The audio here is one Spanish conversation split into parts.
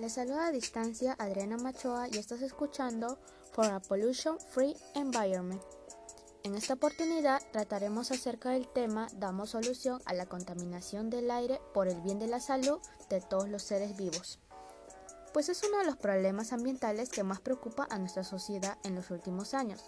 Les saluda a distancia Adriana Machoa y estás escuchando For a Pollution Free Environment. En esta oportunidad trataremos acerca del tema Damos solución a la contaminación del aire por el bien de la salud de todos los seres vivos. Pues es uno de los problemas ambientales que más preocupa a nuestra sociedad en los últimos años.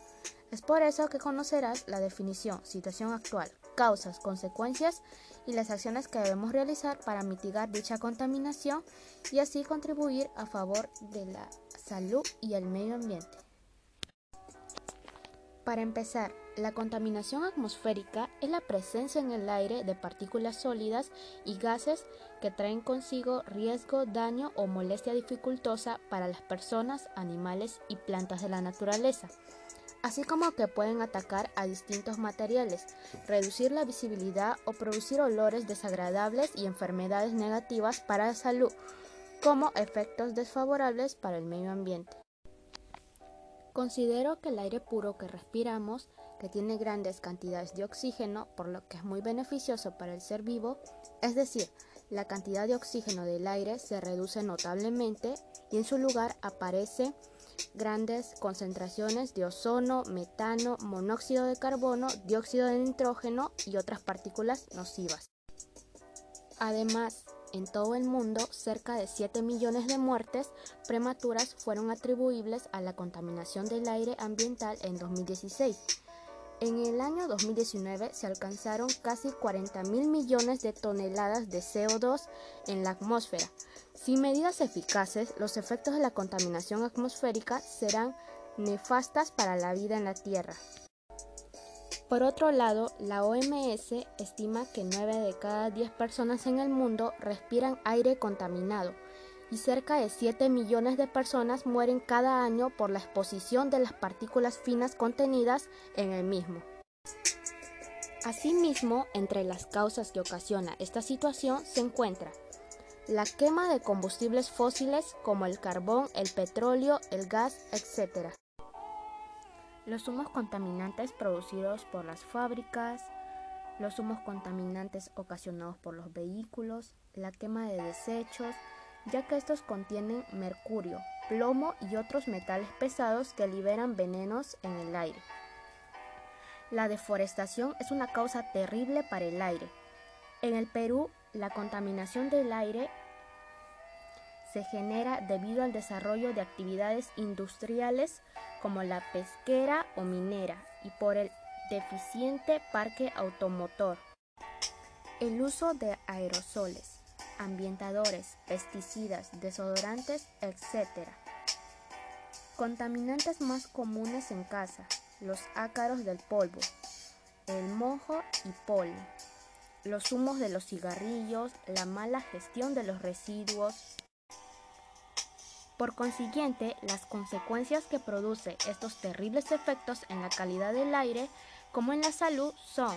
Es por eso que conocerás la definición, situación actual, causas, consecuencias y las acciones que debemos realizar para mitigar dicha contaminación y así contribuir a favor de la salud y el medio ambiente. Para empezar, la contaminación atmosférica es la presencia en el aire de partículas sólidas y gases que traen consigo riesgo, daño o molestia dificultosa para las personas, animales y plantas de la naturaleza así como que pueden atacar a distintos materiales, reducir la visibilidad o producir olores desagradables y enfermedades negativas para la salud, como efectos desfavorables para el medio ambiente. Considero que el aire puro que respiramos, que tiene grandes cantidades de oxígeno, por lo que es muy beneficioso para el ser vivo, es decir, la cantidad de oxígeno del aire se reduce notablemente y en su lugar aparece grandes concentraciones de ozono, metano, monóxido de carbono, dióxido de nitrógeno y otras partículas nocivas. Además, en todo el mundo, cerca de 7 millones de muertes prematuras fueron atribuibles a la contaminación del aire ambiental en 2016. En el año 2019 se alcanzaron casi 40 mil millones de toneladas de CO2 en la atmósfera, sin medidas eficaces, los efectos de la contaminación atmosférica serán nefastas para la vida en la Tierra. Por otro lado, la OMS estima que 9 de cada 10 personas en el mundo respiran aire contaminado y cerca de 7 millones de personas mueren cada año por la exposición de las partículas finas contenidas en el mismo. Asimismo, entre las causas que ocasiona esta situación se encuentra la quema de combustibles fósiles como el carbón, el petróleo, el gas, etc. Los humos contaminantes producidos por las fábricas, los humos contaminantes ocasionados por los vehículos, la quema de desechos, ya que estos contienen mercurio, plomo y otros metales pesados que liberan venenos en el aire. La deforestación es una causa terrible para el aire. En el Perú, la contaminación del aire se genera debido al desarrollo de actividades industriales como la pesquera o minera y por el deficiente parque automotor. El uso de aerosoles, ambientadores, pesticidas, desodorantes, etc. Contaminantes más comunes en casa, los ácaros del polvo, el mojo y polen los humos de los cigarrillos, la mala gestión de los residuos. Por consiguiente, las consecuencias que produce estos terribles efectos en la calidad del aire como en la salud son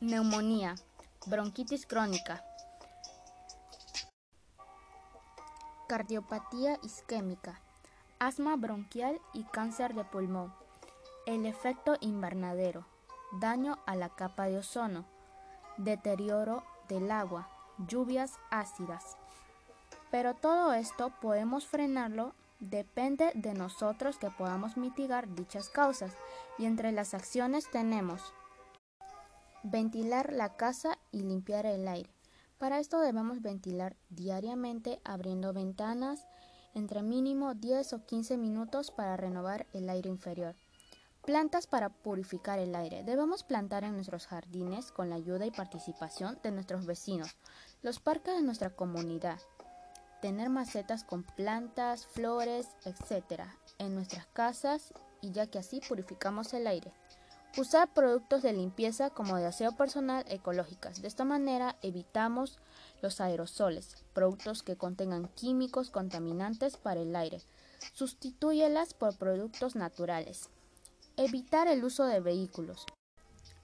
neumonía, bronquitis crónica, cardiopatía isquémica, asma bronquial y cáncer de pulmón. El efecto invernadero, daño a la capa de ozono, deterioro del agua, lluvias ácidas. Pero todo esto podemos frenarlo depende de nosotros que podamos mitigar dichas causas y entre las acciones tenemos ventilar la casa y limpiar el aire. Para esto debemos ventilar diariamente abriendo ventanas entre mínimo 10 o 15 minutos para renovar el aire inferior. Plantas para purificar el aire. Debemos plantar en nuestros jardines con la ayuda y participación de nuestros vecinos, los parques de nuestra comunidad. Tener macetas con plantas, flores, etc. en nuestras casas y ya que así purificamos el aire. Usar productos de limpieza como de aseo personal ecológicas. De esta manera evitamos los aerosoles, productos que contengan químicos contaminantes para el aire. Sustitúyelas por productos naturales. Evitar el uso de vehículos.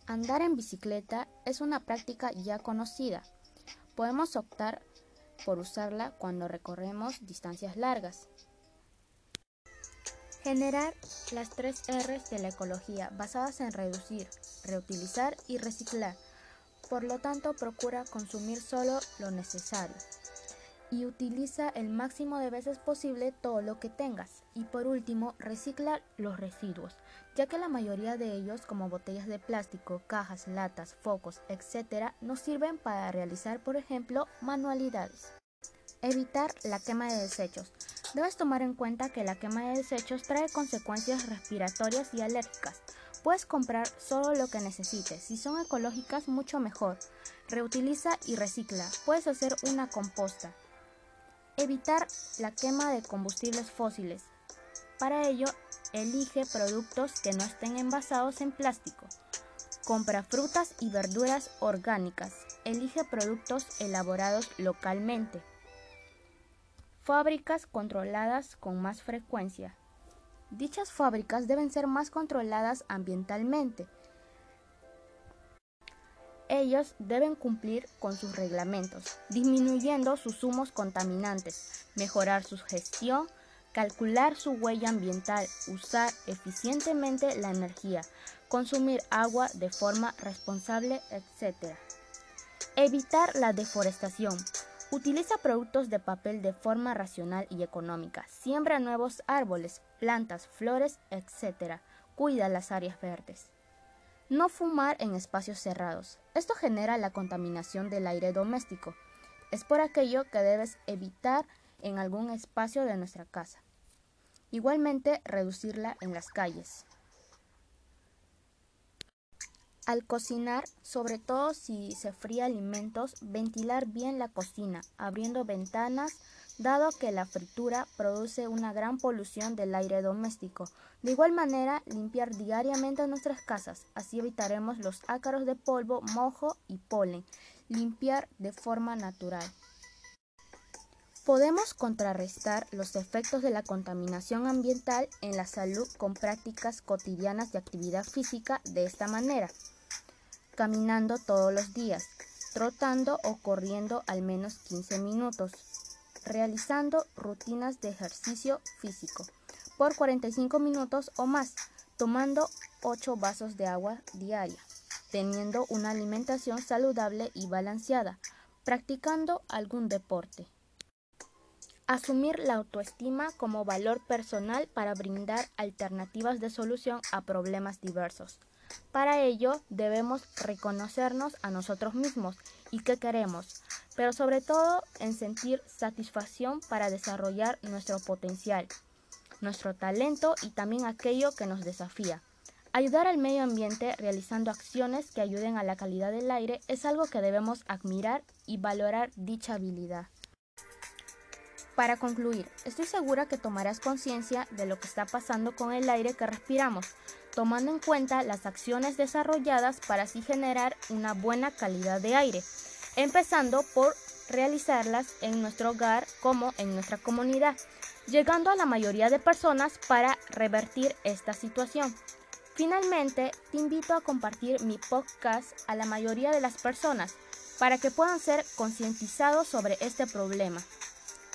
Andar en bicicleta es una práctica ya conocida. Podemos optar por usarla cuando recorremos distancias largas. Generar las tres R's de la ecología basadas en reducir, reutilizar y reciclar. Por lo tanto, procura consumir solo lo necesario. y utiliza el máximo de veces posible todo lo que tengas. Y por último, recicla los residuos, ya que la mayoría de ellos, como botellas de plástico, cajas, latas, focos, etc., nos sirven para realizar, por ejemplo, manualidades. Evitar la quema de desechos. Debes tomar en cuenta que la quema de desechos trae consecuencias respiratorias y alérgicas. Puedes comprar solo lo que necesites. Si son ecológicas, mucho mejor. Reutiliza y recicla. Puedes hacer una composta. Evitar la quema de combustibles fósiles. Para ello, elige productos que no estén envasados en plástico. Compra frutas y verduras orgánicas. Elige productos elaborados localmente. Fábricas controladas con más frecuencia. Dichas fábricas deben ser más controladas ambientalmente ellos deben cumplir con sus reglamentos, disminuyendo sus humos contaminantes, mejorar su gestión, calcular su huella ambiental, usar eficientemente la energía, consumir agua de forma responsable, etc. Evitar la deforestación. Utiliza productos de papel de forma racional y económica. Siembra nuevos árboles, plantas, flores, etc. Cuida las áreas verdes. No fumar en espacios cerrados. Esto genera la contaminación del aire doméstico. Es por aquello que debes evitar en algún espacio de nuestra casa. Igualmente, reducirla en las calles. Al cocinar, sobre todo si se fría alimentos, ventilar bien la cocina, abriendo ventanas, dado que la fritura produce una gran polución del aire doméstico. De igual manera, limpiar diariamente nuestras casas, así evitaremos los ácaros de polvo, mojo y polen. Limpiar de forma natural. Podemos contrarrestar los efectos de la contaminación ambiental en la salud con prácticas cotidianas de actividad física de esta manera. Caminando todos los días, trotando o corriendo al menos 15 minutos, realizando rutinas de ejercicio físico por 45 minutos o más, tomando 8 vasos de agua diaria, teniendo una alimentación saludable y balanceada, practicando algún deporte. Asumir la autoestima como valor personal para brindar alternativas de solución a problemas diversos. Para ello debemos reconocernos a nosotros mismos y qué queremos, pero sobre todo en sentir satisfacción para desarrollar nuestro potencial, nuestro talento y también aquello que nos desafía. Ayudar al medio ambiente realizando acciones que ayuden a la calidad del aire es algo que debemos admirar y valorar dicha habilidad. Para concluir, estoy segura que tomarás conciencia de lo que está pasando con el aire que respiramos, tomando en cuenta las acciones desarrolladas para así generar una buena calidad de aire empezando por realizarlas en nuestro hogar como en nuestra comunidad, llegando a la mayoría de personas para revertir esta situación. Finalmente, te invito a compartir mi podcast a la mayoría de las personas para que puedan ser concientizados sobre este problema.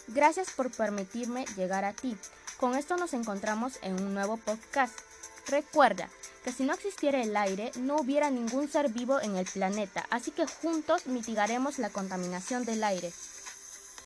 Gracias por permitirme llegar a ti. Con esto nos encontramos en un nuevo podcast. Recuerda que si no existiera el aire, no hubiera ningún ser vivo en el planeta, así que juntos mitigaremos la contaminación del aire.